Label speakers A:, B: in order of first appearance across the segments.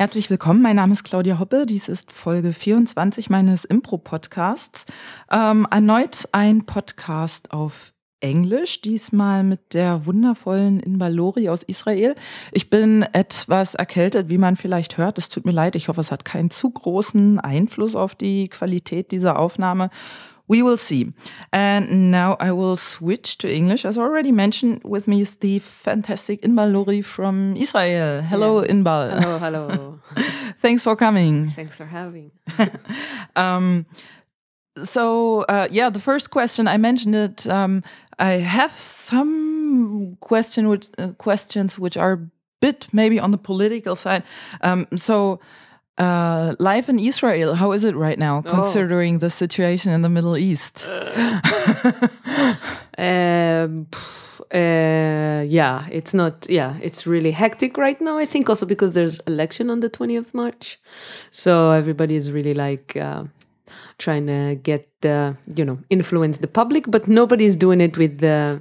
A: Herzlich willkommen, mein Name ist Claudia Hoppe. Dies ist Folge 24 meines Impro-Podcasts. Ähm, erneut ein Podcast auf Englisch, diesmal mit der wundervollen Inbalori aus Israel. Ich bin etwas erkältet, wie man vielleicht hört. Es tut mir leid. Ich hoffe, es hat keinen zu großen Einfluss auf die Qualität dieser Aufnahme. We will see. And now I will switch to English. As already mentioned, with me is the fantastic Inbal Lori from Israel. Hello, yeah. Inbal.
B: Hello, hello.
A: Thanks for coming.
B: Thanks for having.
A: um, so uh, yeah, the first question I mentioned it. Um, I have some question which, uh, questions which are a bit maybe on the political side. Um, so uh, life in Israel, how is it right now, oh. considering the situation in the Middle East?
B: um, uh, yeah, it's not. Yeah, it's really hectic right now. I think also because there's election on the 20th of March, so everybody is really like uh, trying to get uh, you know influence the public, but nobody's doing it with the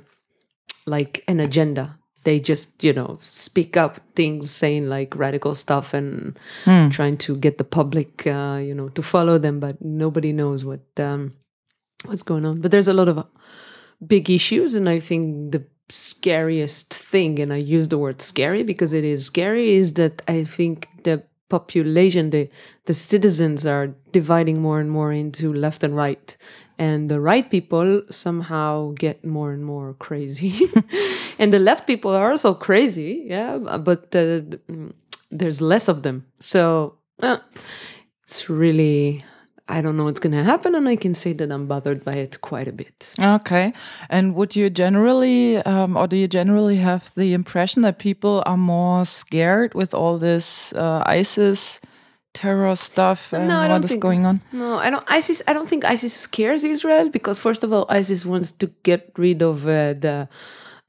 B: like an agenda they just you know speak up things saying like radical stuff and mm. trying to get the public uh, you know to follow them but nobody knows what um, what's going on. But there's a lot of big issues and i think the scariest thing and i use the word scary because it is scary is that i think the population the the citizens are dividing more and more into left and right. And the right people somehow get more and more crazy and the left people are also crazy yeah but uh, there's less of them so uh, it's really I don't know what's going to happen, and I can say that I'm bothered by it quite a bit.
A: Okay. And would you generally, um, or do you generally have the impression that people are more scared with all this uh, ISIS terror stuff and no, what is
B: think,
A: going on?
B: No, I don't. ISIS. I don't think ISIS scares Israel because first of all, ISIS wants to get rid of uh, the.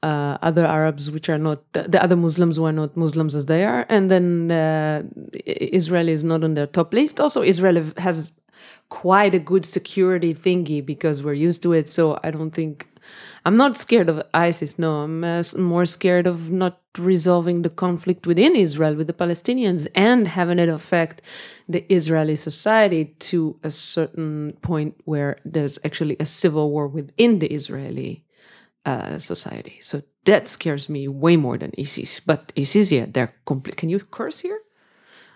B: Uh, other Arabs, which are not the other Muslims who are not Muslims as they are, and then uh, Israel is not on their top list. Also, Israel has quite a good security thingy because we're used to it. So I don't think I'm not scared of ISIS. No, I'm uh, more scared of not resolving the conflict within Israel with the Palestinians and having it affect the Israeli society to a certain point where there's actually a civil war within the Israeli uh, society. So that scares me way more than ISIS. But ISIS, yeah, they're complete. Can you curse here?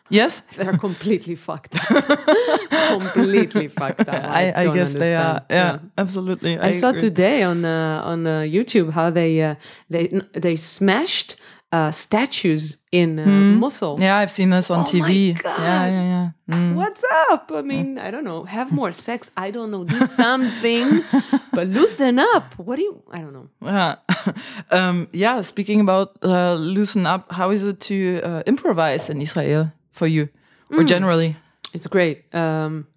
A: Yes,
B: they're completely fucked. Up. Completely fucked up.
A: I, I, I guess understand. they are. Yeah, yeah. absolutely.
B: I, I saw today on uh, on uh, YouTube how they uh, they they smashed uh, statues in uh, mm. Mosul.
A: Yeah, I've seen this on
B: oh
A: TV.
B: Yeah, yeah, yeah. Mm. What's up? I mean, I don't know. Have more sex. I don't know. Do something, but loosen up. What do you? I don't know.
A: Yeah, um, yeah. Speaking about uh, loosen up, how is it to uh, improvise in Israel? for you or mm. generally?
B: It's great. Um,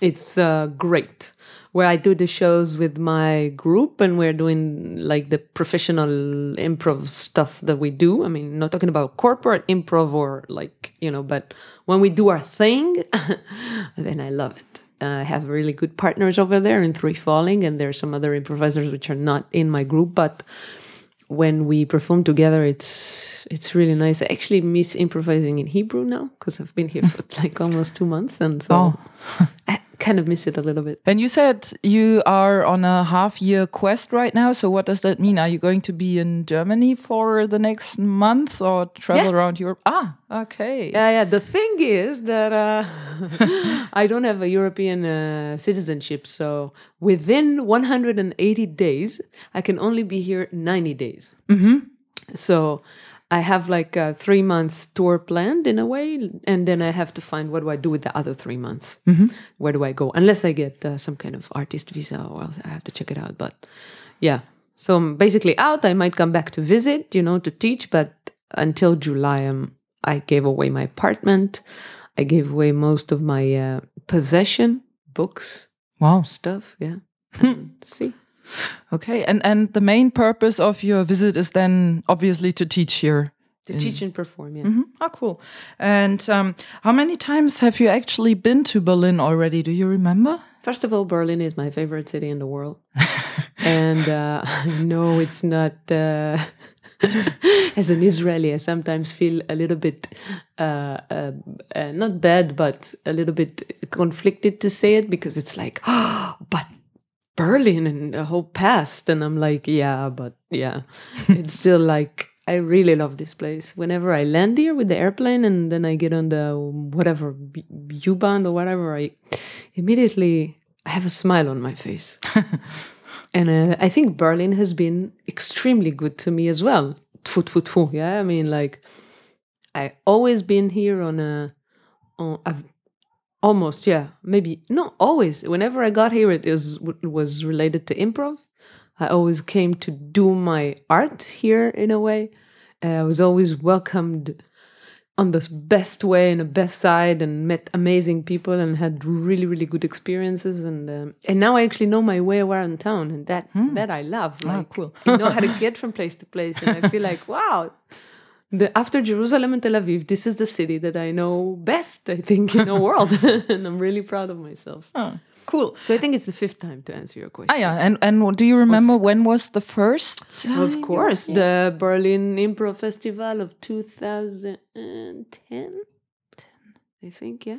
B: it's uh, great. Where I do the shows with my group and we're doing like the professional improv stuff that we do. I mean, not talking about corporate improv or like, you know, but when we do our thing, then I love it. I have really good partners over there in Three Falling, and there are some other improvisers which are not in my group, but when we perform together, it's it's really nice. I actually miss improvising in Hebrew now because I've been here for like almost two months, and so oh. I kind of miss it a little bit.
A: And you said you are on a half year quest right now. So what does that mean? Are you going to be in Germany for the next month or travel yeah. around Europe? Ah, okay.
B: Yeah, yeah. The thing is that uh, I don't have a European uh, citizenship, so within 180 days, I can only be here 90 days.
A: Mm -hmm.
B: So I have like a three months tour planned in a way, and then I have to find what do I do with the other three months.
A: Mm-hmm.
B: Where do I go? Unless I get uh, some kind of artist visa, or else I have to check it out. But yeah, so I'm basically out. I might come back to visit, you know, to teach, but until July, I'm, I gave away my apartment. I gave away most of my uh, possession, books,
A: wow,
B: stuff. Yeah, see.
A: Okay, and and the main purpose of your visit is then obviously to teach here.
B: To in... teach and perform, yeah.
A: Mm -hmm. Oh, cool. And um, how many times have you actually been to Berlin already? Do you remember?
B: First of all, Berlin is my favorite city in the world, and uh, no, it's not. Uh, As an Israeli, I sometimes feel a little bit uh, uh, uh, not bad, but a little bit conflicted to say it because it's like, oh, but Berlin and the whole past, and I'm like, yeah, but yeah, it's still like I really love this place. Whenever I land here with the airplane and then I get on the whatever U-Bahn or whatever, I immediately I have a smile on my face. and uh, I think Berlin has been extremely good to me as well. Tfu, tfu, tfu. Yeah, I mean, like I always been here on a, on I've almost yeah maybe not always. Whenever I got here, it was was related to improv. I always came to do my art here in a way. Uh, I was always welcomed on the best way and the best side and met amazing people and had really really good experiences and um, and now I actually know my way around town and that hmm. that I love
A: ah, like oh, cool.
B: you know how to get from place to place and I feel like wow the, after Jerusalem and Tel Aviv this is the city that I know best I think in the world and I'm really proud of myself.
A: Oh. Cool.
B: So I think it's the fifth time to answer your question.
A: Ah, yeah. And and do you remember when was the first?
B: Of course, yeah. the Berlin Improv Festival of 2010. I think, yeah.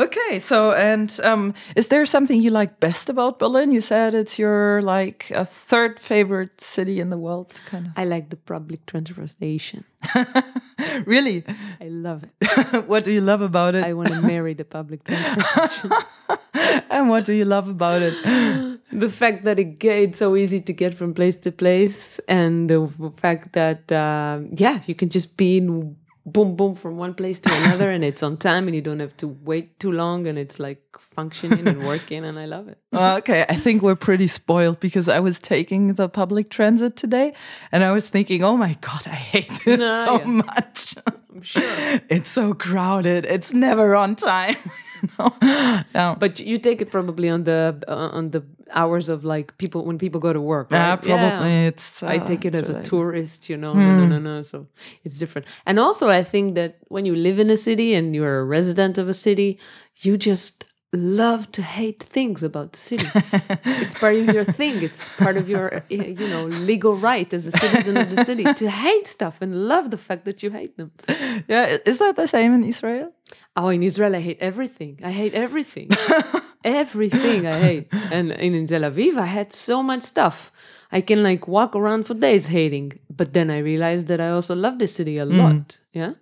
A: Okay, so and um, is there something you like best about Berlin? You said it's your like a third favorite city in the world, kind of.
B: I like the public transportation.
A: really?
B: I love it.
A: what do you love about it?
B: I want to marry the public transportation.
A: and what do you love about it?
B: the fact that it, it's so easy to get from place to place, and the fact that uh, yeah, you can just be in boom boom from one place to another and it's on time and you don't have to wait too long and it's like functioning and working and i love it.
A: Okay i think we're pretty spoiled because i was taking the public transit today and i was thinking oh my god i hate this no, so yeah. much.
B: I'm sure.
A: It's so crowded. It's never on time
B: yeah. But you take it probably on the uh, on the hours of like people when people go to work. Right?
A: Yeah, probably yeah. it's.
B: Uh, I take it as a tourist, you know. Mm. No, no, no, no. So it's different. And also, I think that when you live in a city and you're a resident of a city, you just love to hate things about the city. it's part of your thing. It's part of your, uh, you know, legal right as a citizen of the city to hate stuff and love the fact that you hate them.
A: Yeah, is that the same in Israel?
B: Oh, in Israel, I hate everything. I hate everything. everything I hate. And, in Tel Aviv, I had so much stuff. I can like walk around for days hating. But then I realized that I also love the city a lot. Mm. Yeah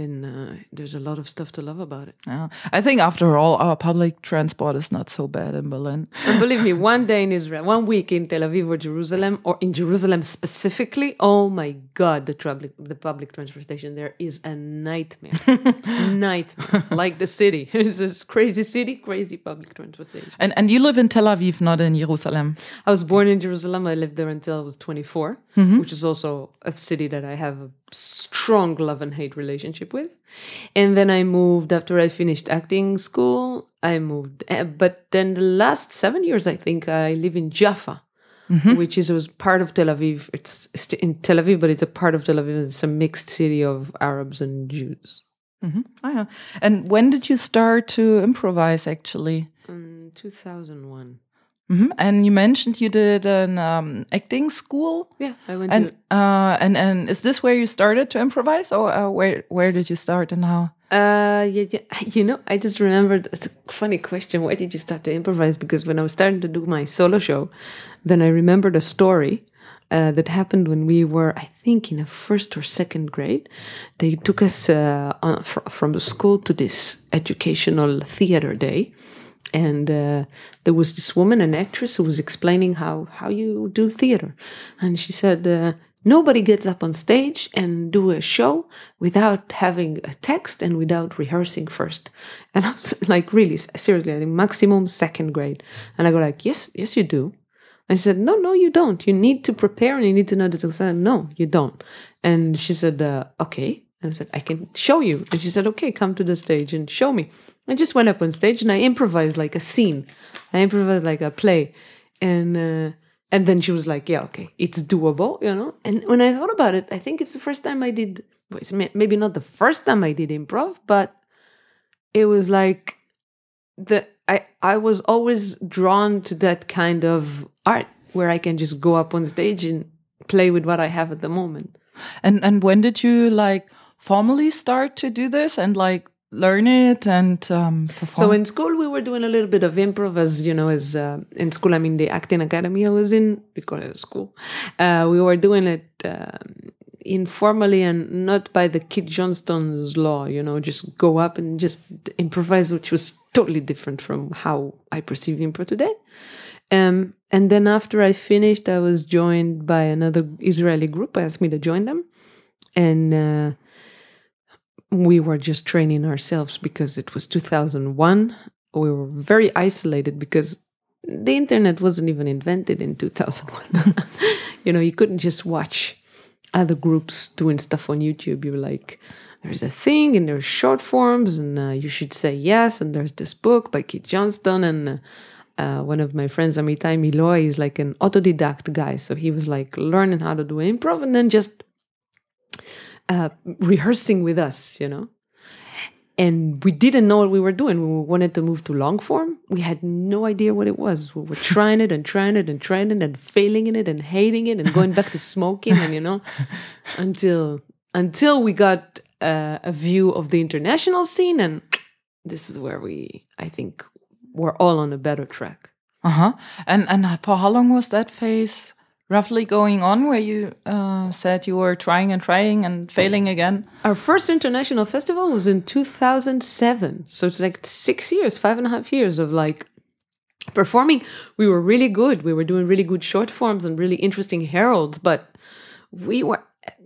B: and uh, there's a lot of stuff to love about it.
A: Yeah. I think after all, our public transport is not so bad in Berlin.
B: and believe me, one day in Israel, one week in Tel Aviv or Jerusalem, or in Jerusalem specifically, oh my God, the public the public transportation there is a nightmare, nightmare. Like the city, it's this crazy city, crazy public transportation.
A: And and you live in Tel Aviv, not in Jerusalem.
B: I was born in Jerusalem. I lived there until I was 24, mm-hmm. which is also a city that I have a strong love and hate relationship with. And then I moved after I finished acting school. I moved, eh, but then the last seven years, I think I live in Jaffa. Mm-hmm. Which is was part of Tel Aviv. It's in Tel Aviv, but it's a part of Tel Aviv. It's a mixed city of Arabs and Jews.
A: Mm-hmm. Oh, yeah. And when did you start to improvise? Actually,
B: in two thousand one.
A: Mm-hmm. And you mentioned you did an um, acting school.
B: Yeah, I went
A: and, to. Uh, and and is this where you started to improvise, or uh, where where did you start and how?
B: Uh, yeah, yeah, you know, I just remembered. It's a funny question. Why did you start to improvise? Because when I was starting to do my solo show, then I remembered a story uh, that happened when we were, I think, in a first or second grade. They took us uh, on, fr- from the school to this educational theater day and uh, there was this woman, an actress, who was explaining how how you do theater, and she said. Uh, Nobody gets up on stage and do a show without having a text and without rehearsing first. And I was like, really, seriously, I think maximum second grade. And I go like, yes, yes, you do. And she said, no, no, you don't. You need to prepare and you need to know the text. No, you don't. And she said, uh, okay. And I said, I can show you. And she said, okay, come to the stage and show me. I just went up on stage and I improvised like a scene. I improvised like a play. And uh, and then she was like, yeah, okay, it's doable, you know? And when I thought about it, I think it's the first time I did, maybe not the first time I did improv, but it was like the I, I was always drawn to that kind of art where I can just go up on stage and play with what I have at the moment.
A: And and when did you like formally start to do this and like learn it and um, perform?
B: So in school we were doing a little bit of improv as you know as uh, in school I mean the acting academy I was in we call it a school. Uh, we were doing it um, informally and not by the Keith Johnstone's law. You know, just go up and just improvise, which was totally different from how I perceive improv today. Um, and then after I finished, I was joined by another Israeli group. I asked me to join them, and. We were just training ourselves because it was 2001. We were very isolated because the internet wasn't even invented in 2001. you know, you couldn't just watch other groups doing stuff on YouTube. You're like, there's a thing and there's short forms and uh, you should say yes. And there's this book by Keith Johnstone. and uh, uh, one of my friends, Amitai Miloi, is like an autodidact guy. So he was like learning how to do improv and then just uh, rehearsing with us, you know. And we didn't know what we were doing. We wanted to move to long form. We had no idea what it was. We were trying it and trying it and trying it and failing in it and hating it and going back to smoking and you know, until until we got uh, a view of the international scene. And this is where we, I think, we're all on a better track.
A: Uh huh. And and for how long was that phase? Roughly going on where you uh, said you were trying and trying and failing again?
B: Our first international festival was in 2007. So it's like six years, five and a half years of like performing. We were really good. We were doing really good short forms and really interesting heralds, but we were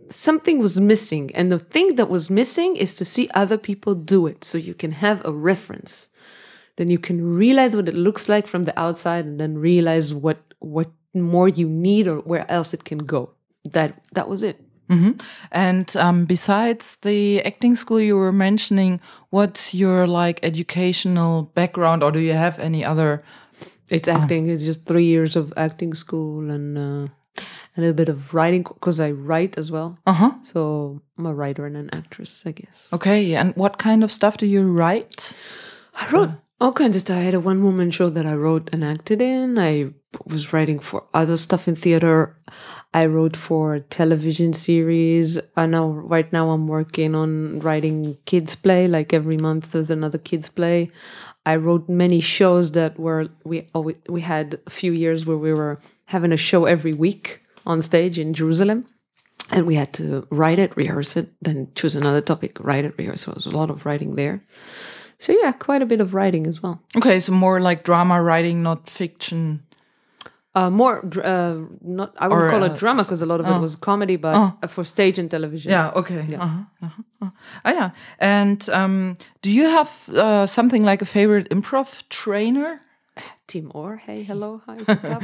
B: something was missing. And the thing that was missing is to see other people do it so you can have a reference. Then you can realize what it looks like from the outside and then realize what what more you need or where else it can go. That that was it.
A: Mm -hmm. And um, besides the acting school you were mentioning, what's your like educational background, or do you have any other?
B: It's uh, acting. Uh, it's just three years of acting school and uh, a little bit of writing because I write as well.
A: Uh huh.
B: So I'm a writer and an actress, I guess.
A: Okay. And what kind of stuff do you write?
B: I wrote all kinds of stuff. I had a one woman show that I wrote and acted in. I was writing for other stuff in theater. I wrote for television series. I now right now I'm working on writing kids play. Like every month there's another kids play. I wrote many shows that were we uh, we had a few years where we were having a show every week on stage in Jerusalem. And we had to write it, rehearse it, then choose another topic, write it, rehearse. So it was a lot of writing there. So yeah, quite a bit of writing as well.
A: Okay, so more like drama writing, not fiction.
B: Uh, more, uh, not I would or, call it uh, drama because a lot of it oh. was comedy, but oh. for stage and television.
A: Yeah. Okay. Yeah. -huh, -huh, -huh. Oh yeah. And um, do you have uh, something like a favorite improv trainer?
B: Tim Orr. Hey, hello, hi, what's up?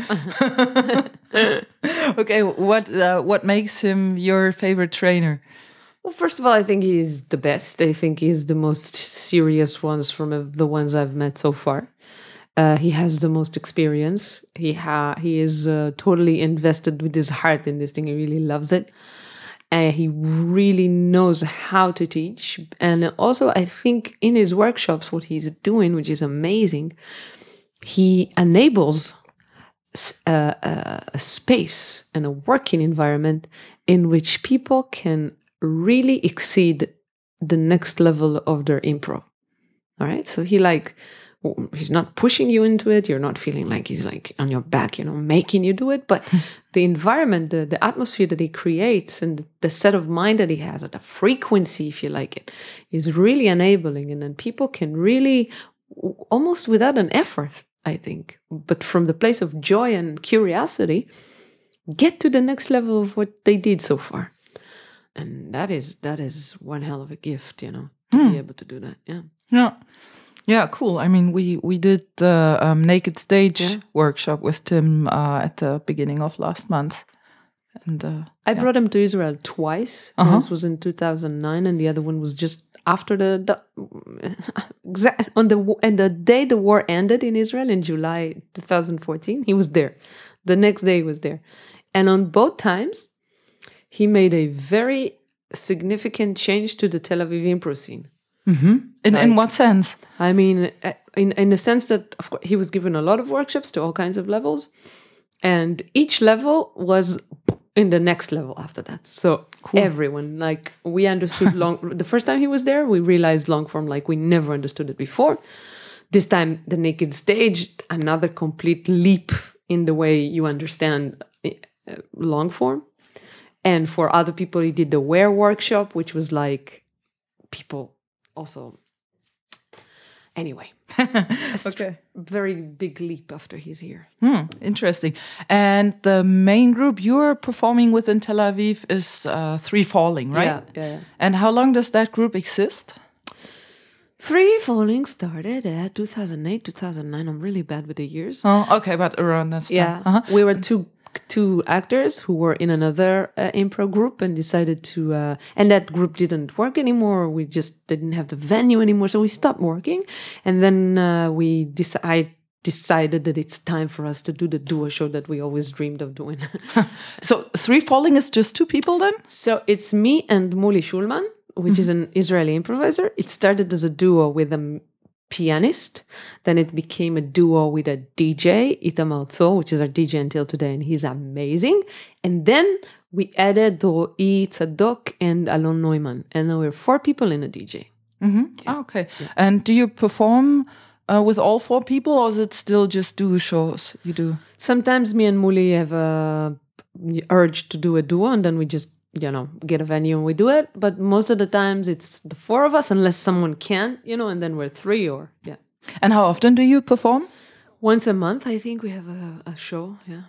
A: okay, what uh, what makes him your favorite trainer?
B: Well, first of all, I think he's the best. I think he's the most serious ones from the ones I've met so far. Uh, he has the most experience. He ha- he is uh, totally invested with his heart in this thing. He really loves it. And he really knows how to teach. And also, I think in his workshops, what he's doing, which is amazing, he enables a, uh, a, a space and a working environment in which people can really exceed the next level of their improv. All right. So he like, he's not pushing you into it. You're not feeling like he's like on your back, you know, making you do it. But the environment, the, the atmosphere that he creates and the set of mind that he has, or the frequency, if you like it, is really enabling. And then people can really, almost without an effort, I think, but from the place of joy and curiosity, get to the next level of what they did so far and that is that is one hell of a gift you know to mm. be hmm. able to do that yeah
A: yeah yeah cool i mean we we did the um, naked stage yeah. workshop with tim uh, at the beginning of last month and uh,
B: i yeah. brought him to israel twice uh -huh. once was in 2009 and the other one was just after the, the on the and the day the war ended in israel in july 2014 he was there the next day he was there and on both times he made a very significant change to the Tel Aviv improv scene.
A: Mm-hmm. In like, in what sense?
B: I mean, in in the sense that of course he was given a lot of workshops to all kinds of levels, and each level was in the next level after that. So everyone, like we understood long. the first time he was there, we realized long form like we never understood it before. This time, the naked stage, another complete leap in the way you understand uh, long form. And for other people, he did the wear workshop, which was like people also. Anyway,
A: Okay.
B: very big leap after he's here.
A: Hmm, interesting. And the main group you're performing with in Tel Aviv is uh, Three Falling, right?
B: Yeah, yeah, yeah.
A: And how long does that group exist?
B: three Falling started at 2008, 2009. I'm really bad with the years.
A: Oh, okay, but around that time.
B: Yeah,
A: Uh-huh.
B: we were two two actors who were in another uh, improv group and decided to, uh, and that group didn't work anymore. We just didn't have the venue anymore, so we stopped working. And then uh, we decide decided that it's time for us to do the duo show that we always dreamed of doing.
A: So Three Falling is just two people then?
B: So it's me and Muli Schulman, which is an Israeli improviser. It started as a duo with a m- pianist. Then it became a duo with a DJ, Itamar Tzo, which is our DJ until today, and he's amazing. And then we added Ro'i Tzadok and Alon Neumann. And now we're four people in a DJ.
A: Ah, okay. And do you perform uh, with all four people or is it still just duo shows you do?
B: Sometimes me and Muli have a urge to do a duo, and then we just you know get a venue and we do it. But most of the times it's the four of us, unless someone can, you know, and then we're three or yeah.
A: And how often do you perform?
B: Once a month, I think we have a, a show. Yeah.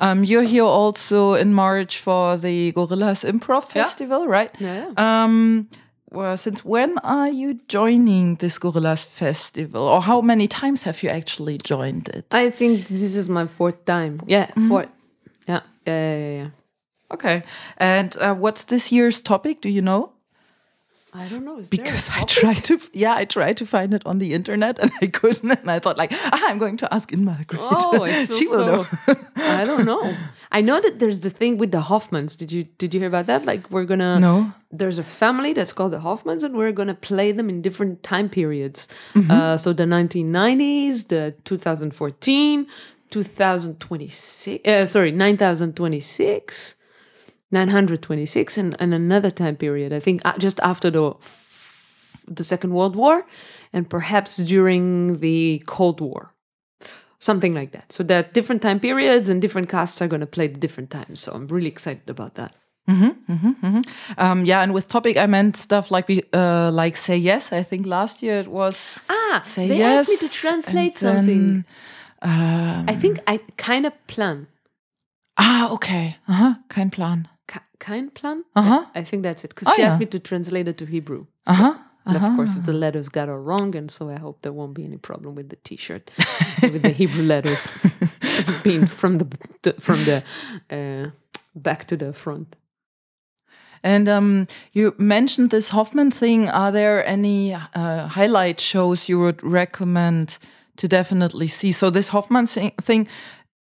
A: Um, you're here also in March for the Gorillas Improv
B: Yeah.
A: Festival, right?
B: Yeah.
A: Um, well, since when are you joining this Gorillas Festival, or how many times have you actually joined it?
B: I think this is my fourth time. Yeah, fourth. Yeah, yeah, yeah, yeah.
A: Okay, and uh, what's this year's topic? Do you know?
B: I don't know. Is there a
A: Because I tried to, yeah, I tried to find it on the internet and I couldn't, and I thought like, ah, I'm going to ask Inma. Great.
B: Oh, I feel
A: she will know.
B: so. I don't know. I know that there's the thing with the Hoffmans. Did you did you hear about that? Like we're gonna
A: No.
B: There's a family that's called the Hoffmans, and we're gonna play them in different time periods.
A: Mm-hmm.
B: Uh, so the 1990s, the 2014, 2026. Uh, sorry, 9026. 926 and, and another time period i think uh, just after the the second world war and perhaps during the cold war something like that so there are different time periods and different casts are going to play at different times so i'm really excited about that
A: Um, yeah, and with topic I meant stuff like we uh, like say yes. I think last year it was
B: ah
A: say
B: they
A: yes.
B: asked me to translate
A: then,
B: something i think i kind of plan
A: ah, okay. Uh-huh. Kein Plan.
B: Ki- kind plan
A: Uh-huh.
B: i think that's it because
A: Oh,
B: she asked me to translate it to hebrew
A: Uh-huh.
B: And of course, the letters got all wrong, and so I hope there won't be any problem with the T-shirt with the Hebrew letters being from the, from the uh, back to the front.
A: And um, you mentioned this Hoffman thing. Are there any uh, highlight shows you would recommend to definitely see? So this Hoffman thing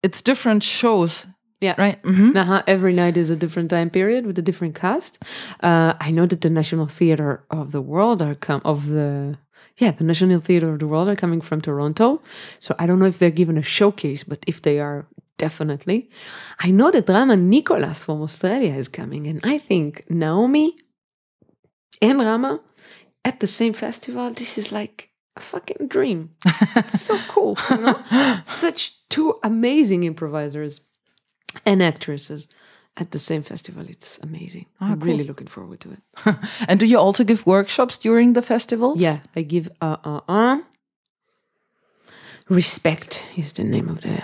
A: it's different shows,
B: Yeah,
A: right? hmm
B: Uh-huh. Every night is a different time period with a different cast. Uh, I know that the National Theatre of the World are come of the yeah the National Theatre of the World are coming from Toronto. So I don't know if they're given a showcase, but if they are, definitely. I know that Rama Nicholas from Australia is coming, and I think Naomi and Rama at the same festival. This is like a fucking dream. it's so cool, you know? Such two amazing improvisers and actresses at the same festival. It's amazing. I'm really looking forward to it.
A: And do you also give workshops during the festivals?
B: Yeah, I give uh uh uh. Respect is the name of the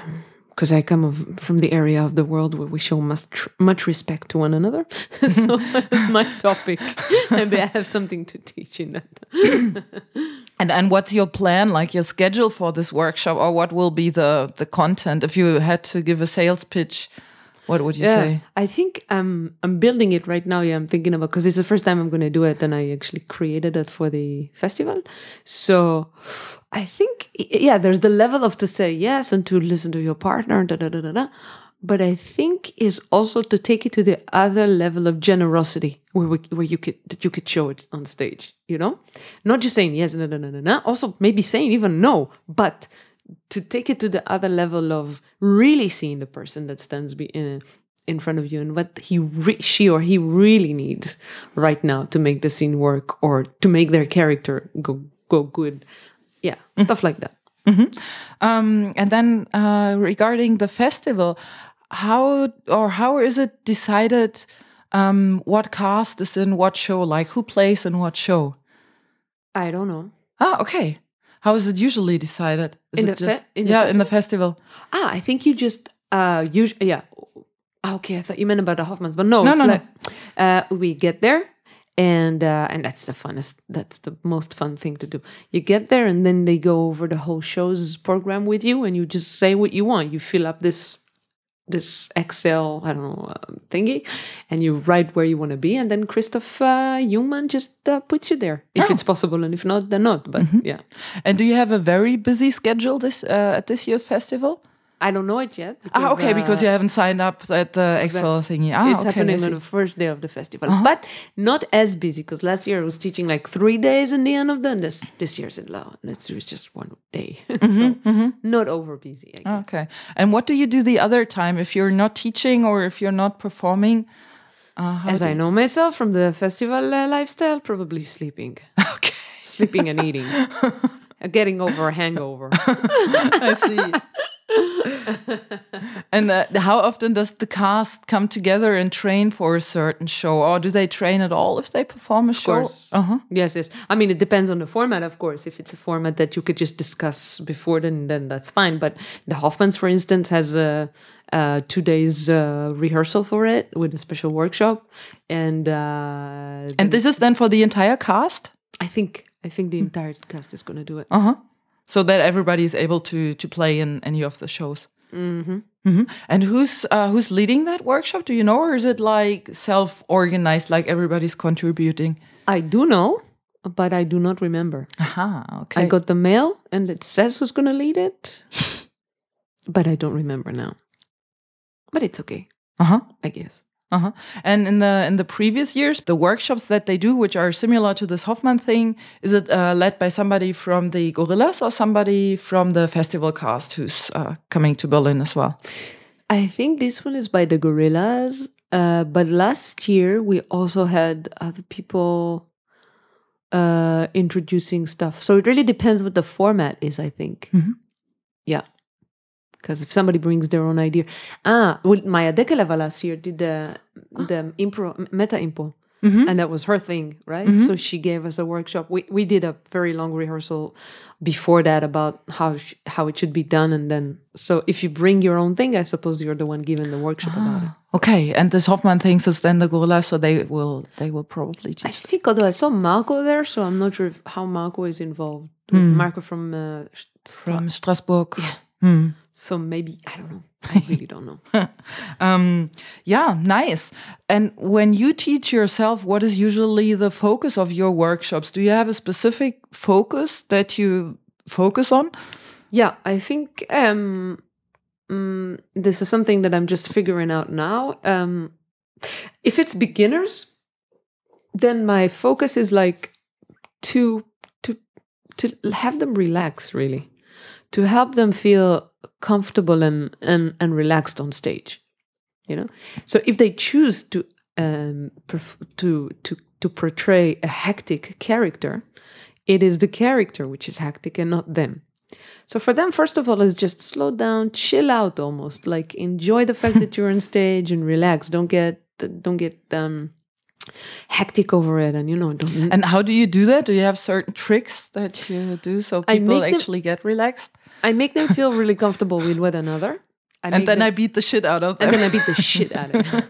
B: because I come of, from the area of the world where we show much much respect to one another. so that's my topic. Maybe I have something to teach in that.
A: And and what's your plan, like your schedule for this workshop, or what will be the the content? If you had to give a sales pitch, what would you say?
B: I think um, I'm building it right now. Yeah, I'm thinking about because it's the first time I'm going to do it, and I actually created it for the festival. So I think yeah, there's the level of to say yes and to listen to your partner, da da da da da. But I think is also to take it to the other level of generosity, where we, where you could that you could show it on stage. You know, not just saying yes, no, no, no, no, no. Also maybe saying even no, but to take it to the other level of really seeing the person that stands be in in front of you and what he re- she or he really needs right now to make the scene work or to make their character go go good yeah stuff like that
A: Um, and then uh, regarding the festival, how or how is it decided um, what cast is in what show? Like who plays in what show?
B: i don't know
A: Ah, okay. How is it usually decided? Is
B: In
A: it
B: the fe- in the
A: yeah, in the festival.
B: ah i think you just uh us- yeah Ah, okay i thought you meant about the hoffmans but no
A: No, no, no.
B: uh we get there and uh and that's the funnest that's the most fun thing to do you get there and then they go over the whole show's program with you and you just say what you want you fill up this this excel i don't know um, thingy and you write where you want to be and then christoph uh, just uh, puts you there if
A: Oh.
B: it's possible and if not then not but yeah
A: And do you have a very busy schedule this uh, at this year's festival?
B: I don't know it yet
A: Ah, okay,
B: uh,
A: because you haven't signed up at the Excel thingy. Ah,
B: it's
A: okay,
B: happening. On the first day of the festival, but not as busy because last year I was teaching like three days in the end of them. This this year's in low, and it's it's just one day, so not over busy. I guess.
A: Okay. And what do you do the other time if you're not teaching or if you're not performing?
B: As I know myself from the festival uh, lifestyle, probably sleeping,
A: Okay.
B: sleeping and eating, Uh, getting over a hangover.
A: I see. And uh, how often does the cast come together and train for a certain show, or do they train at all if they perform a show?
B: course.
A: Uh-huh.
B: Yes, yes. I mean, it depends on the format, of course. If it's a format that you could just discuss before, then then that's fine. But the Hoffmans, for instance, has a, a two days uh, rehearsal for it with a special workshop, and uh,
A: And this is then for the entire cast,
B: I think I think the entire cast is going to do it.
A: uh-huh. So that everybody is able to to play in any of the shows. Mm-hmm. And who's uh, who's leading that workshop? Do you know, or is it like self organized, like everybody's contributing?
B: I do know, but I do not remember.
A: Aha, okay.
B: I got the mail, and it says who's going to lead it, but I don't remember now. But it's okay,
A: uh huh.
B: I guess.
A: Uh-huh. And in the in the previous years, the workshops that they do, which are similar to this Hoffman thing, is it uh, led by somebody from the Gorillas or somebody from the festival cast who's uh, coming to Berlin as well?
B: I think this one is by the Gorillas. Uh, but last year we also had other people uh, introducing stuff. So it really depends what the format is. I think. Yeah, because if somebody brings their own idea, ah, well, Maya Dekeleva last year did the the impro meta impo. And that was her thing, right? So she gave us a workshop. We we did a very long rehearsal before that about how sh- how it should be done, and then so if you bring your own thing, I suppose you're the one giving the workshop about it.
A: Okay, and this Hoffman thinks it's then the Gorillas, so they will they will probably
B: I think although I saw Marco there, so I'm not sure if, how Marco is involved. With Marco from uh, Stra-
A: from Strasbourg.
B: So maybe I don't know. I really don't know.
A: Um, yeah, nice. And when you teach yourself, what is usually the focus of your workshops? Do you have a specific focus that you focus on?
B: Yeah, I think um, mm, this is something that I'm just figuring out now. Um, if it's beginners, then my focus is like to to to have them relax, really, to help them feel comfortable and and and relaxed on stage. You know, so if they choose to um, to to to portray a hectic character, it is the character which is hectic and not them. So for them, first of all, is just slow down, chill out, almost like enjoy the fact that you're on stage and relax. Don't get don't get um, hectic over it, and you know don't.
A: And how do you do that? Do you have certain tricks that you do so people
B: make them-
A: actually get relaxed?
B: I make them feel really comfortable with one another. I
A: And then
B: them-
A: I beat the shit out of them.
B: and then I beat the shit out of them.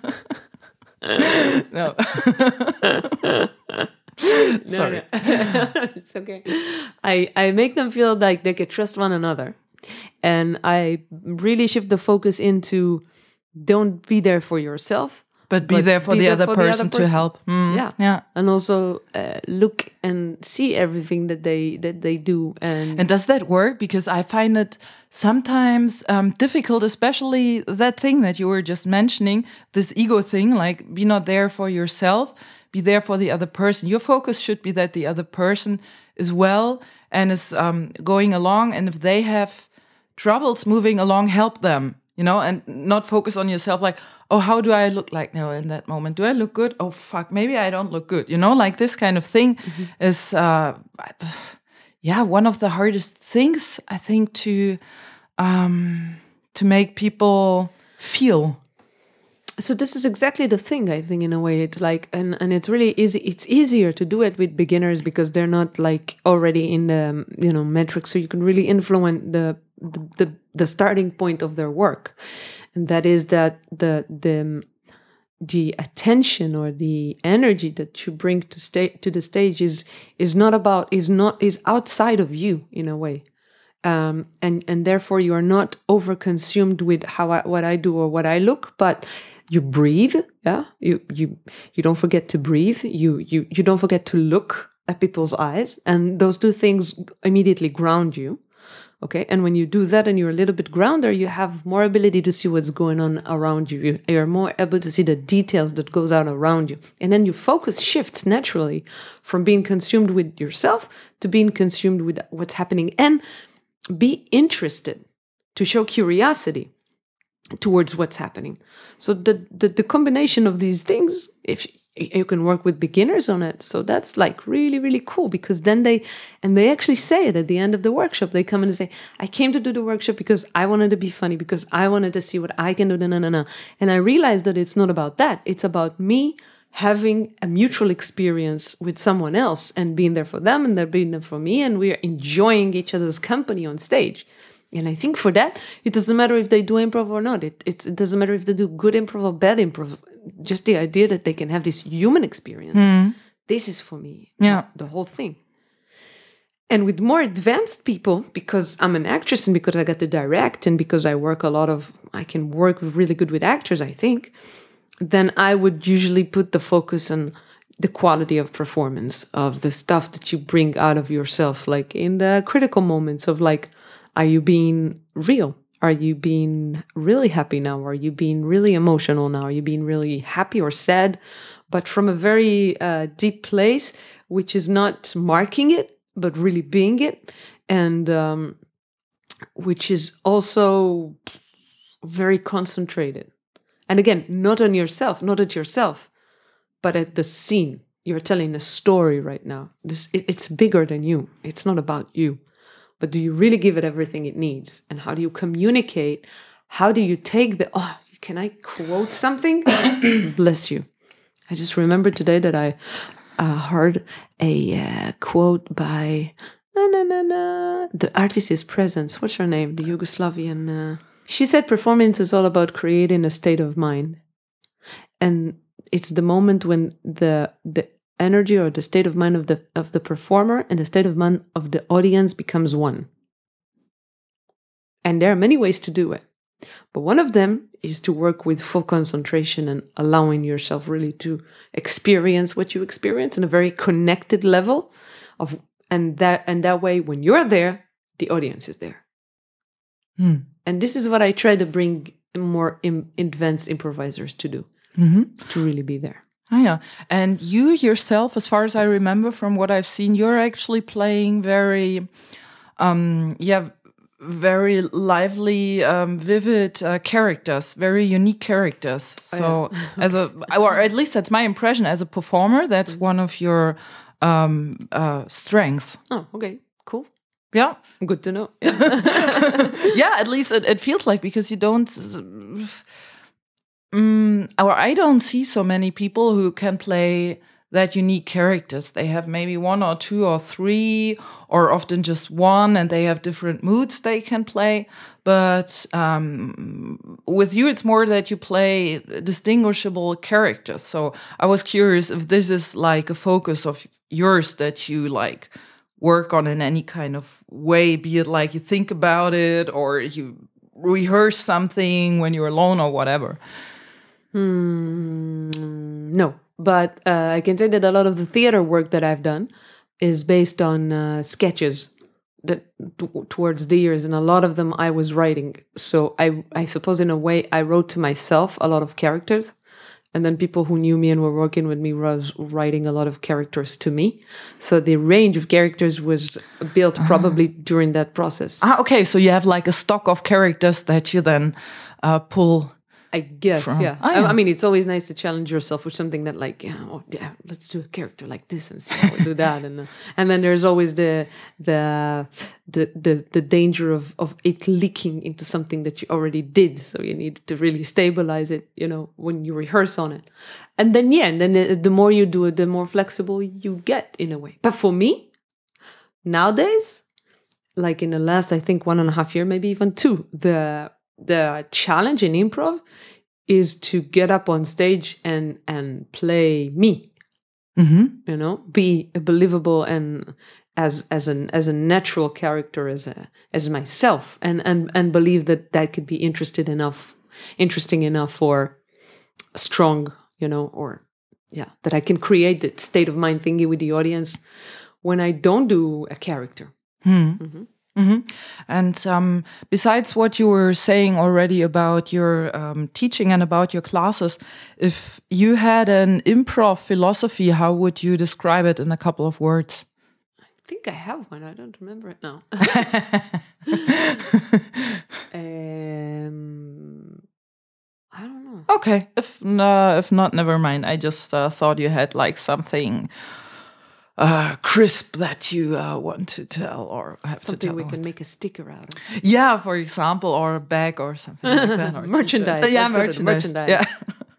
A: no.
B: No,
A: Sorry.
B: no. it's okay. I I make them feel like they can trust one another, and I really shift the focus into don't be there for yourself,
A: But be
B: But
A: there for
B: be
A: the
B: there
A: other
B: for the other
A: person to help. Mm,
B: Yeah.
A: Yeah.
B: and also uh, look and see everything that they that they do. And,
A: And does that work? Because I find it sometimes um, difficult, especially that thing that you were just mentioning, this ego thing, like be not there for yourself, be there for the other person. Your focus should be that the other person is well and is um, going along. And if they have troubles moving along, help them you know, and not focus on yourself like, oh, how do I look like now in that moment? Do I look good? Oh, fuck, maybe I don't look good. You know, like this kind of thing
B: Mm-hmm.
A: is, uh, yeah, one of the hardest things I think to um, to make people feel.
B: So this is exactly the thing i think in a way. It's like and and it's really easy it's easier to do it with beginners because they're not like already in the you know metrics. So you can really influence the the the, the starting point of their work. And that is that the the the attention or the energy that you bring to sta- to the stage is is not about is not is outside of you in a way. Um, and and therefore you are not over consumed with how I, what I do or what I look, but you breathe. Yeah, you you you don't forget to breathe. You you you don't forget to look at people's eyes, and those two things immediately ground you. Okay, and when you do that and you're a little bit grounder, you have more ability to see what's going on around you. You- You're more able to see the details that goes out around you, and then your focus shifts naturally from being consumed with yourself to being consumed with what's happening and be interested to show curiosity towards what's happening. So the, the the combination of these things if you can work with beginners on it so that's like really really cool because then they and they actually say it at the end of the workshop. They come in and say i came to do the workshop because i wanted to be funny because i wanted to see what i can do no no no and i realized that it's not about that. It's about me having a mutual experience with someone else and being there for them and they're being there for me and we're enjoying each other's company on stage and I think for that, it doesn't matter if they do improv or not. It, it's, it doesn't matter if they do good improv or bad improv. Just the idea that they can have this human experience. Hmm. This is for me
A: Yeah.
B: the whole thing. And with more advanced people, because I'm an actress and because I got to direct and because I work a lot of, I can work really good with actors, I think, then I would usually put the focus on the quality of performance of the stuff that you bring out of yourself, like in the critical moments of like, are you being real? Are you being really happy now? Are you being really emotional now? Are you being really happy or sad? But from a very uh, deep place, which is not marking it, but really being it. And um, which is also very concentrated. And again, not on yourself, not at yourself, but at the scene. You're telling a story right now. This it, it's bigger than you. It's not about you. But do you really give it everything it needs? And how do you communicate? How do you take the oh, can I quote something? Bless you. I just remembered today that I uh, heard a uh, quote by na na na na. The artist is Present. What's her name? The Yugoslavian. Uh, she said performance is all about creating a state of mind, and it's the moment when the the energy or the state of mind of the of the performer and the state of mind of the audience becomes one. And there are many ways to do it. But one of them is to work with full concentration and allowing yourself really to experience what you experience in a very connected level of and that and that way when you're there, the audience is there.
A: Hmm.
B: And this is what I try to bring more im- advanced improvisers to do, to really be there.
A: Ah, yeah. And you yourself, as far as I remember from what I've seen, you're actually playing very, um, yeah, very lively, um, vivid uh, characters, very unique characters. So, as a, or at least that's my impression as a performer, that's one of your um, uh, strengths.
B: Oh, okay, cool.
A: Yeah.
B: Good to know. Yeah.
A: yeah, at least it, it feels like because you don't. Um, or I don't see so many people who can play that unique characters. They have maybe one or two or three, or often just one, and they have different moods they can play. But um, with you, it's more that you play distinguishable characters. So I was curious if this is like a focus of yours that you like work on in any kind of way, be it like you think about it or you rehearse something when you're alone or whatever.
B: Mm, no, but uh, I can say that a lot of the theater work that I've done is based on uh, sketches that t- towards the years, and a lot of them I was writing. So I, I suppose in a way, I wrote to myself a lot of characters, and then people who knew me and were working with me was writing a lot of characters to me. So the range of characters was built probably during that process.
A: Ah, okay. So you have like a stock of characters that you then uh, pull.
B: I guess, yeah.
A: Oh,
B: I- I, mean, it's always nice to challenge yourself with something that, like, yeah, oh, yeah let's do a character like this and see how we do that, and uh, and then there's always the the the the, the danger of of it leaking into something that you already did. So you need to really stabilize it, you know, when you rehearse on it, and then yeah, and then the, the more you do it, the more flexible you get in a way. But for me, nowadays, like in the last i think one and a half year maybe even two the the challenge in improv is to get up on stage and and play me
A: hmm
B: you know be believable and as as an as a natural character as a as myself and and and believe that that could be interested enough interesting enough or strong you know or yeah that i can create that state of mind thingy with the audience when i don't do a character
A: hmm And um, besides what you were saying already about your um, teaching and about your classes, if you had an improv philosophy, how would you describe it in a couple of words?
B: I think I have one. I don't remember it now. um, I don't know.
A: Okay, if uh, if not, never mind. I just uh, thought you had like something uh, crisp that you uh, want to tell or have to
B: Something
A: tell.
B: we can make a sticker out of.
A: Yeah, for example, or a bag or something like that. Or
B: Merchandise.
A: Yeah,
B: let's go with
A: merchandise.
B: merchandise.
A: Yeah.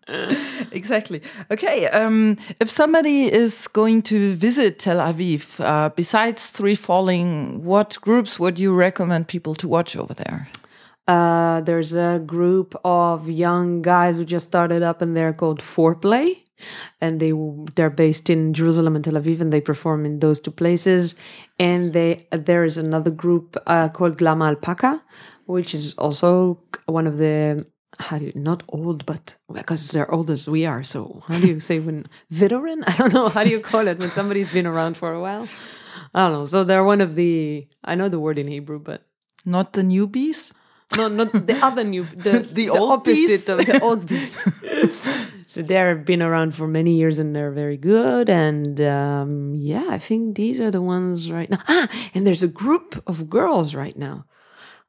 A: exactly. Okay. Um, if somebody is going to visit Tel Aviv, uh, besides Three Falling, what groups would you recommend people to watch over there?
B: Uh, there's a group of young guys who just started up, and they're called Foreplay, and they they're based in Jerusalem and Tel Aviv, and they perform in those two places. And they there is another group uh, called Glama Alpaca, which is also one of the how do you not old, but because they're old as we are. So how do you say when veteran? I don't know. How do you call it when somebody's been around for a while? I don't know. So they're one of the I know the word in Hebrew, but
A: Not the newbies?
B: no, not the other new, the,
A: The old
B: opposite
A: bees?
B: of the old bees. so they've been around for many years and they're very good. And um, yeah, I think these are the ones right now. Ah, and there's a group of girls right now,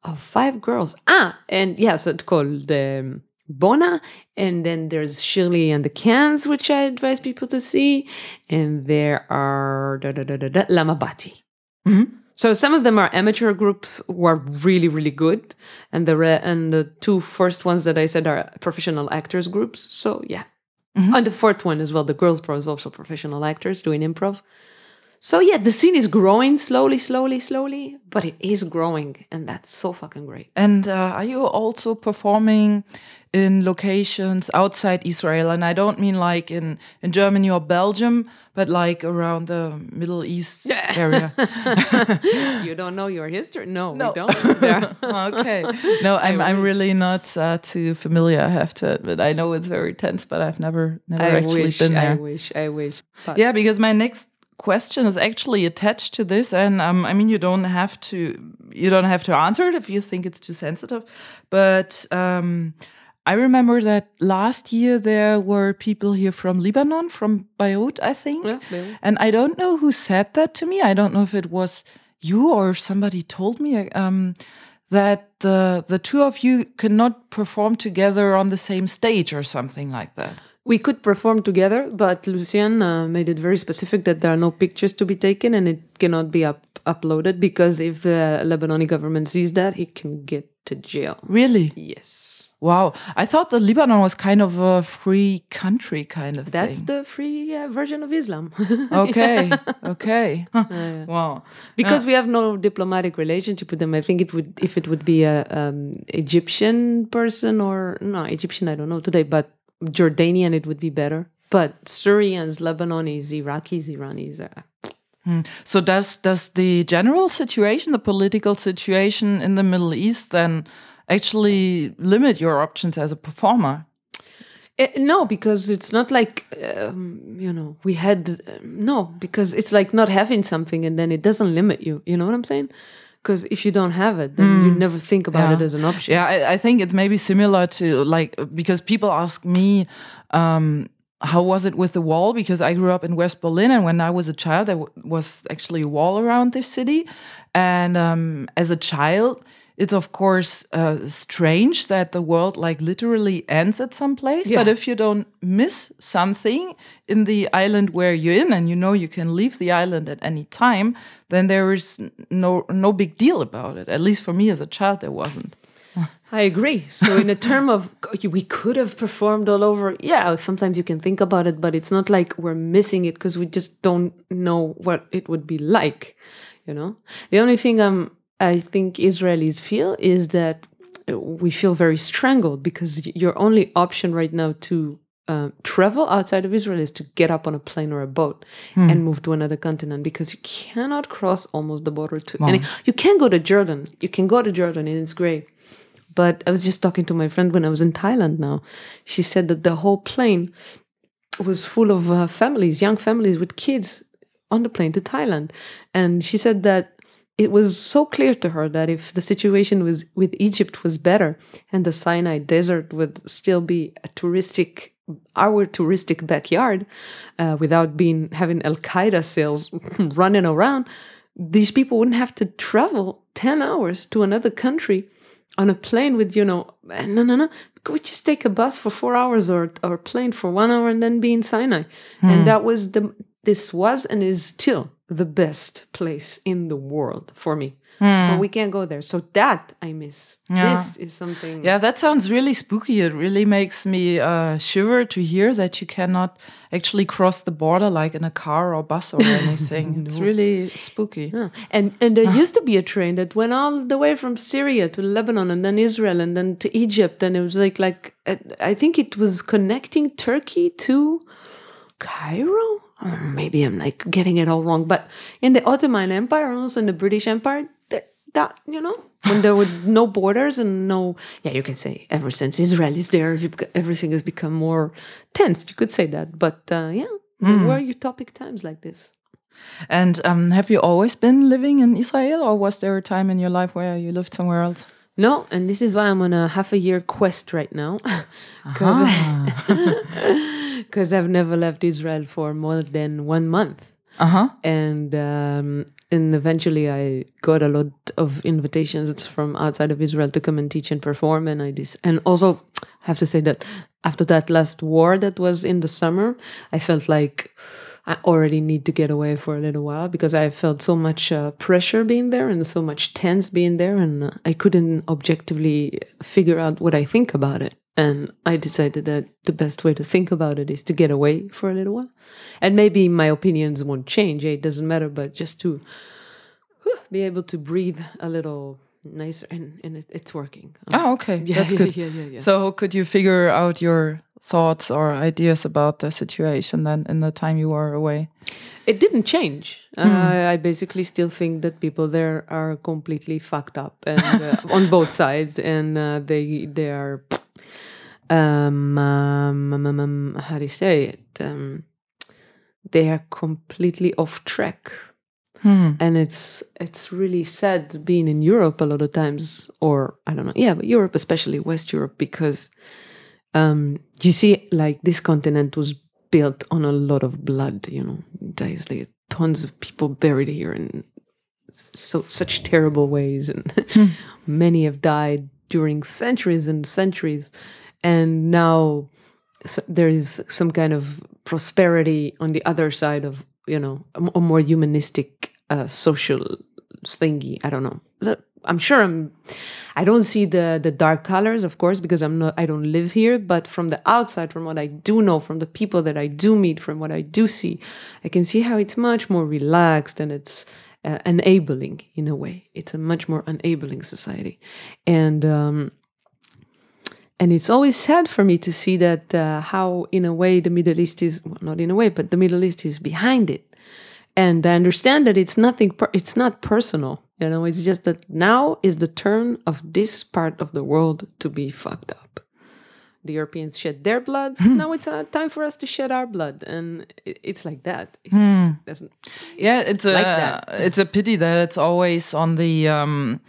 B: of five girls. Ah, and yeah, so it's called um, Bona. And then there's Shirley and the Cans, which I advise people to see. And there are da, da, da, da, da, Lamabati. So some of them are amateur groups who are really, really good, and the re- and the two first ones that I said are professional actors groups. So yeah, Mm-hmm. and the fourth one as well. The girls' pro is also professional actors doing improv. So yeah, the scene is growing slowly, slowly, slowly, but it is growing, and that's so fucking great.
A: And uh, are you also performing in locations outside Israel? And I don't mean like in, in Germany or Belgium, but like around the Middle East area.
B: you don't know your history? No,
A: No.
B: we don't.
A: Okay. No, I'm I'm really not uh, too familiar. I have to admit. I know it's very tense, but I've never never
B: I
A: actually
B: wish,
A: been there.
B: I wish, I wish. But
A: Yeah, because my next question is actually attached to this, and um, I mean, you don't have to you don't have to answer it if you think it's too sensitive, but um, I remember that last year there were people here from Lebanon, from Beirut, I think,
B: Yeah, maybe.
A: and I don't know who said that to me. I don't know if it was you or somebody told me. Um, that the the two of you cannot perform together on the same stage or something like that.
B: We could perform together, but Lucien uh, made it very specific that there are no pictures to be taken and it cannot be up- uploaded because if the Lebanese government sees that, he can get to jail.
A: Really?
B: Yes.
A: Wow. I thought that Lebanon was kind of a free country kind of thing.
B: That's
A: thing.
B: the free uh, version of Islam.
A: okay. Okay. Huh. Wow.
B: because we have no diplomatic relationship with them. I think it would, if it would be a um, Egyptian person or no Egyptian, I don't know today, but Jordanian, it would be better. But Syrians, Lebanese, Iraqis, Iranis, uh,
A: So does does the general situation, the political situation in the Middle East then actually limit your options as a performer?
B: Eh, no, because it's not like um, you know we had uh, no because it's like not having something and then it doesn't limit you. You know what I'm saying? Because if you don't have it, then you never think about it as an option.
A: Yeah, I, I think may be similar to like because people ask me, um, how was it with the wall? Because I grew up in West Berlin, and when I was a child, there was actually a wall around this city. And um, as a child, it's of course uh, strange that the world like literally ends at some place. But if you don't miss something in the island where you're in, and you know you can leave the island at any time, then there is no no big deal about it. At least for me as a child, there wasn't.
B: I agree. So, in a term of we could have performed all over, yeah, sometimes you can think about it, but it's not like we're missing it because we just don't know what it would be like, you know? The only thing um, I think Israelis feel is that uh, we feel very strangled because your only option right now to uh, travel outside of Israel is to get up on a plane or a boat and move to another continent because you cannot cross almost the border to any. You can go to Jordan. You can go to Jordan and it's great. But I was just talking to my friend when I was in Thailand now. She said that the whole plane was full of uh, families, young families with kids on the plane to Thailand. And she said that it was so clear to her that if the situation was with Egypt was better and the Sinai desert would still be a touristic our touristic backyard uh, without being having Al Qaeda cells running around, these people wouldn't have to travel 10 hours to another country on a plane with, you know, no, no, no. Could we just take a bus for four hours or, or a plane for one hour and then be in Sinai? And that was the, this was and is still the best place in the world for me. But we can't go there. So that I miss.
A: Yeah.
B: This is something.
A: Yeah, that sounds really spooky. It really makes me uh, shiver to hear that you cannot actually cross the border like in a car or bus or anything. It's really spooky.
B: Yeah. And and there used to be a train that went all the way from Syria to Lebanon and then Israel and then to Egypt and it was like like uh, I think it was connecting Turkey to Cairo. Maybe I'm like getting it all wrong, but in the Ottoman Empire and also in the British Empire, that, that you know when there were no borders and no yeah you can say ever since Israel is there everything has become more tense. You could say that, but uh, yeah, there were utopic times like this.
A: And um, have you always been living in Israel, or was there a time in your life where you lived somewhere else?
B: No, and this is why I'm on a half a year quest right now, because because I've never left Israel for more than one month,
A: Uh huh.
B: and um, and eventually I got a lot of invitations from outside of Israel to come and teach and perform, and I dis- and also have to say that after that last war that was in the summer, I felt like. I already need to get away for a little while because I felt so much uh, pressure being there and so much tense being there, and I couldn't objectively figure out what I think about it. And I decided that the best way to think about it is to get away for a little while. And maybe my opinions won't change, eh? it doesn't matter, but just to whew, be able to breathe a little nicer, and, and it, it's working.
A: Oh, okay.
B: yeah,
A: That's good.
B: yeah, yeah, yeah.
A: So, could you figure out your thoughts or ideas about the situation then in the time you were away?
B: It didn't change. Uh, I basically still think that people there are completely fucked up, and uh, on both sides, and uh, they they are. Um, um, um, um, how do you say it? Um, they are completely off track, and it's it's really sad being in Europe a lot of times, or I don't know, yeah, but Europe, especially West Europe, because um, you see, like this continent was built on a lot of blood. You know, there's like tons of people buried here in so such terrible ways, and many have died during centuries and centuries, and now there is some kind of prosperity on the other side of you know a, a more humanistic uh, social thingy. I don't know. So I'm sure I'm. I don't see the the dark colors, of course, because I'm not. I don't live here. But from the outside, from what I do know, from the people that I do meet, from what I do see, I can see how it's much more relaxed and it's uh, enabling in a way. It's a much more enabling society, and. Um, and it's always sad for me to see that uh, how in a way the middle east is well, not in a way but the middle east is behind it and i understand that it's nothing per- it's not personal you know it's just that now is the turn of this part of the world to be fucked up the Europeans shed their bloods. now it's uh, time for us to shed our blood, and it, it's like that. It's doesn't.
A: yeah, it's a
B: that.
A: it's a pity that it's always on the um,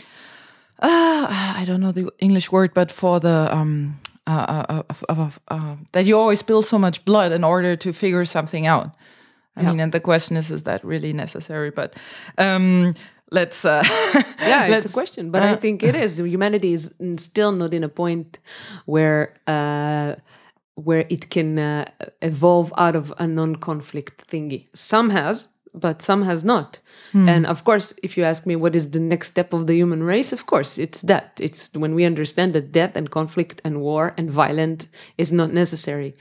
A: uh, I don't know the English word, but for the um, uh, uh, uh, uh, uh, that you always spill so much blood in order to figure something out. I
B: Yeah.
A: mean, and the question is, is that really necessary? But um, let's uh,
B: yeah, it's
A: let's-
B: a question, but I think it is. Humanity is still not in a point where uh, where it can uh, evolve out of a non-conflict thingy. Some has, but some has not. Hmm. And of course, if you ask me what is the next step of the human race, of course, it's that. It's when we understand that death and conflict and war and violent is not necessary.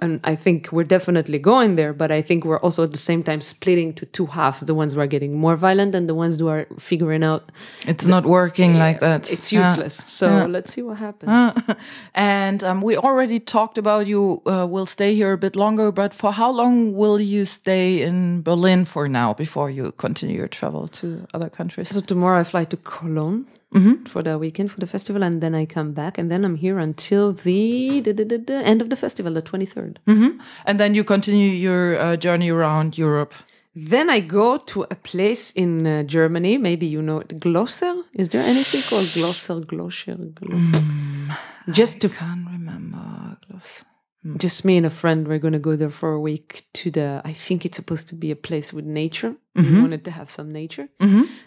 B: And I think we're definitely going there, but I think we're also at the same time splitting to two halves the ones who are getting more violent and the ones who are figuring out
A: it's not working like that.
B: it's
A: Yeah.
B: useless. So let's see what happens.
A: and um, we already talked about you uh, will stay here a bit longer, but for how long will you stay in Berlin for now before you continue your travel to other countries?
B: So tomorrow I fly to Cologne Mm-hmm. for the weekend for the festival, and then I come back, and then I'm here until the, the, the, the, the end of the festival, the 23rd. Mm-hmm.
A: And then you continue your uh, journey around Europe.
B: Then I go to a place in uh, Germany. Maybe you know it, Glosser. Is there anything called Glosser, Glosser? Glosser? Just to
A: Can't remember. Klaus. Hmm.
B: just me and a friend we're going to go there for a week to the i think it's supposed to be a place with nature we mm-hmm. wanted to have some nature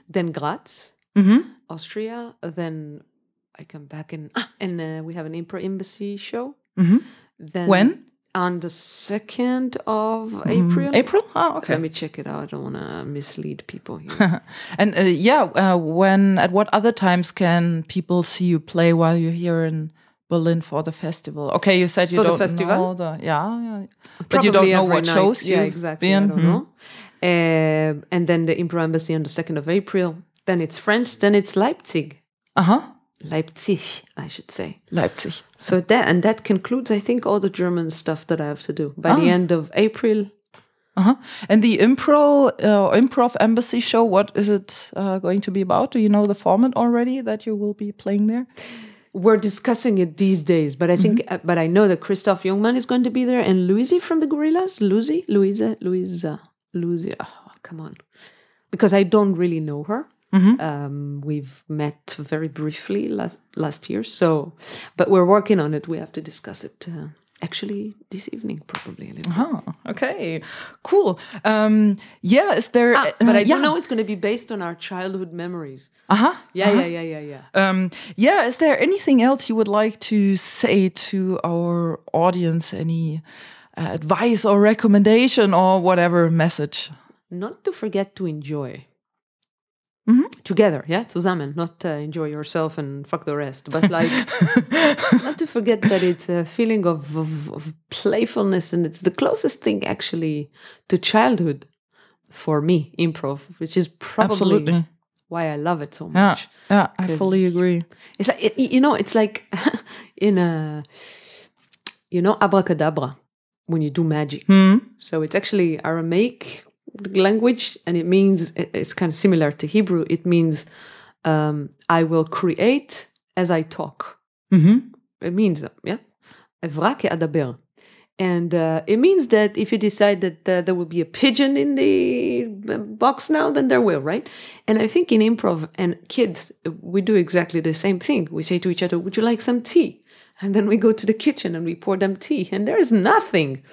B: then graz austria then i come back and ah, and uh, we have an impro embassy show then
A: When?
B: on the 2nd of april
A: April? Oh, okay.
B: let me check it out i don't want to mislead people here
A: And uh, yeah, uh, when at what other times can people see you play while you're here in Berlin for the festival? Okay, you said you
B: So the
A: don't
B: festival?
A: know the yeah, yeah. but you don't know what
B: night.
A: shows
B: yeah
A: you've
B: exactly
A: been.
B: i don't
A: Hmm.
B: know Um and then the impro embassy on the 2nd of april then it's french then it's leipzig
A: Uh huh.
B: Leipzig, I should say.
A: Leipzig.
B: So that and that concludes, I think, all the German stuff that I have to do by
A: Ah.
B: the end of April.
A: Uh huh. And the impro uh, improv embassy show. What is it uh, going to be about? Do you know the format already that you will be playing there?
B: We're discussing it these days, but I think, uh, but I know that Christoph Jungmann is going to be there and Louise from the Gorillas, Lucy, Louisa, Louisa, Lucy. Oh, come on, because I don't really know her. Um, we've met very briefly last last year, so but we're working on it. We have to discuss it. Uh, Actually, this evening, probably a little.
A: Oh, okay, cool. Um, yeah, is there?
B: Ah, but I do
A: yeah.
B: know it's going to be based on our childhood memories.
A: Uh huh.
B: Yeah, yeah, yeah, yeah, yeah.
A: Um, yeah, is there anything else you would like to say to our audience? Any uh, advice or recommendation or whatever message?
B: Not to forget to enjoy.
A: Mhm.
B: Together, yeah, zusammen. Not uh, enjoy yourself and fuck the rest, but like not to forget that it's a feeling of, of, of playfulness and it's the closest thing actually to childhood for me, improv, which is probably
A: Absolutely.
B: why I love it so much.
A: yeah, I fully agree.
B: It's like it, you know, it's like in a you know abracadabra when you do magic.
A: Hmm.
B: So it's actually Aramaic language, and it means it's kind of similar to Hebrew. It means um, I will create as I talk.
A: hmm
B: It means yeah, adaber. And uh, it means that if you decide that uh, there will be a pigeon in the uh, box now, then there will, right? And I think in improv and kids, we do exactly the same thing. We say to each other, Would you like some tea? And then we go to the kitchen and we pour them tea, and there's nothing.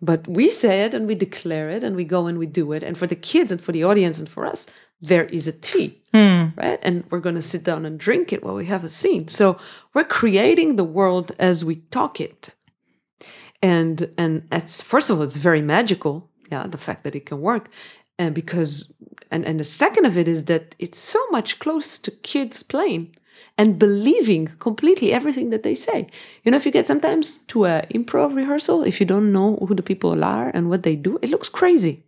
B: But we say it and we declare it and we go and we do it. And for the kids and for the audience and for us, there is a tea, hmm. right? And we're going to sit down and drink it while we have a scene. So we're creating the world as we talk it. And and it's first of all, it's very magical. Yeah, the fact that it can work. And because and, and the second of it is that it's so much close to kids playing and believing completely everything that they say. You know, if you get sometimes to a improv rehearsal, if you don't know who the people are and what they do, it looks crazy.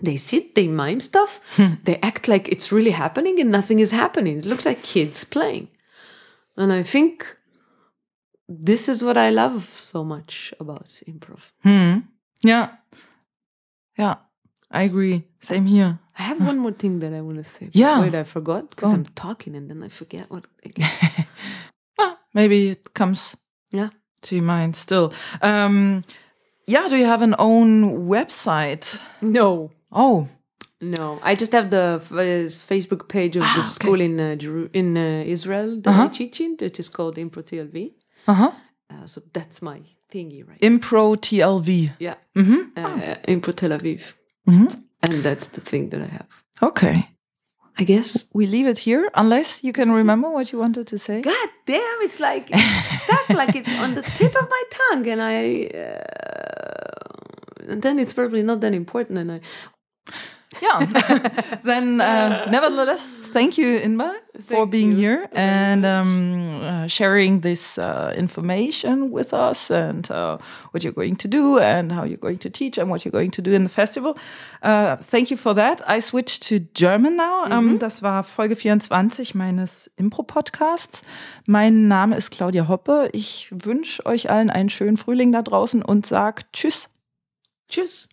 B: They sit, they mime stuff, they act like it's really happening and nothing is happening. It looks like kids playing. And I think this is what I love so much about improv.
A: Hmm. Yeah. Yeah. I agree. Same here.
B: I have one more thing that I want to say.
A: Yeah.
B: Wait, I forgot because I'm talking and then I forget what again.
A: Ah, maybe it comes
B: yeah.
A: Do you mind still? Um, yeah, do you have an own website?
B: No.
A: Oh,
B: No, I just have the uh, Facebook page of
A: Ah,
B: the
A: okay.
B: school in uh, Jeru- in uh, Israel that I teach in, that is called Impro TLV.
A: uh-huh.
B: Uh, so that's my thingy, right?
A: Impro TLV.
B: yeah,
A: Mhm.
B: uh, Impro Tel Aviv,
A: Mhm.
B: And that's the thing that I have.
A: Okay.
B: I guess.
A: We leave it here unless you can remember what you wanted to say.
B: God damn, it's like it's stuck, like it's on the tip of my tongue, and I. Uh, and then it's probably not that important, and I.
A: Yeah. then, uh, nevertheless, thank you, for
B: Thank
A: being
B: you
A: here and um, uh, sharing this uh, information with us and uh, what you're going to do and how you're going to teach and what you're going to do in the festival. Uh, thank you for that. I switched to German now. Ähm, das war Folge 24 meines Impro-Podcasts. Mein Name ist Claudia Hoppe. Ich wünsche euch allen einen schönen Frühling da draußen und sag Tschüss.
B: Tschüss.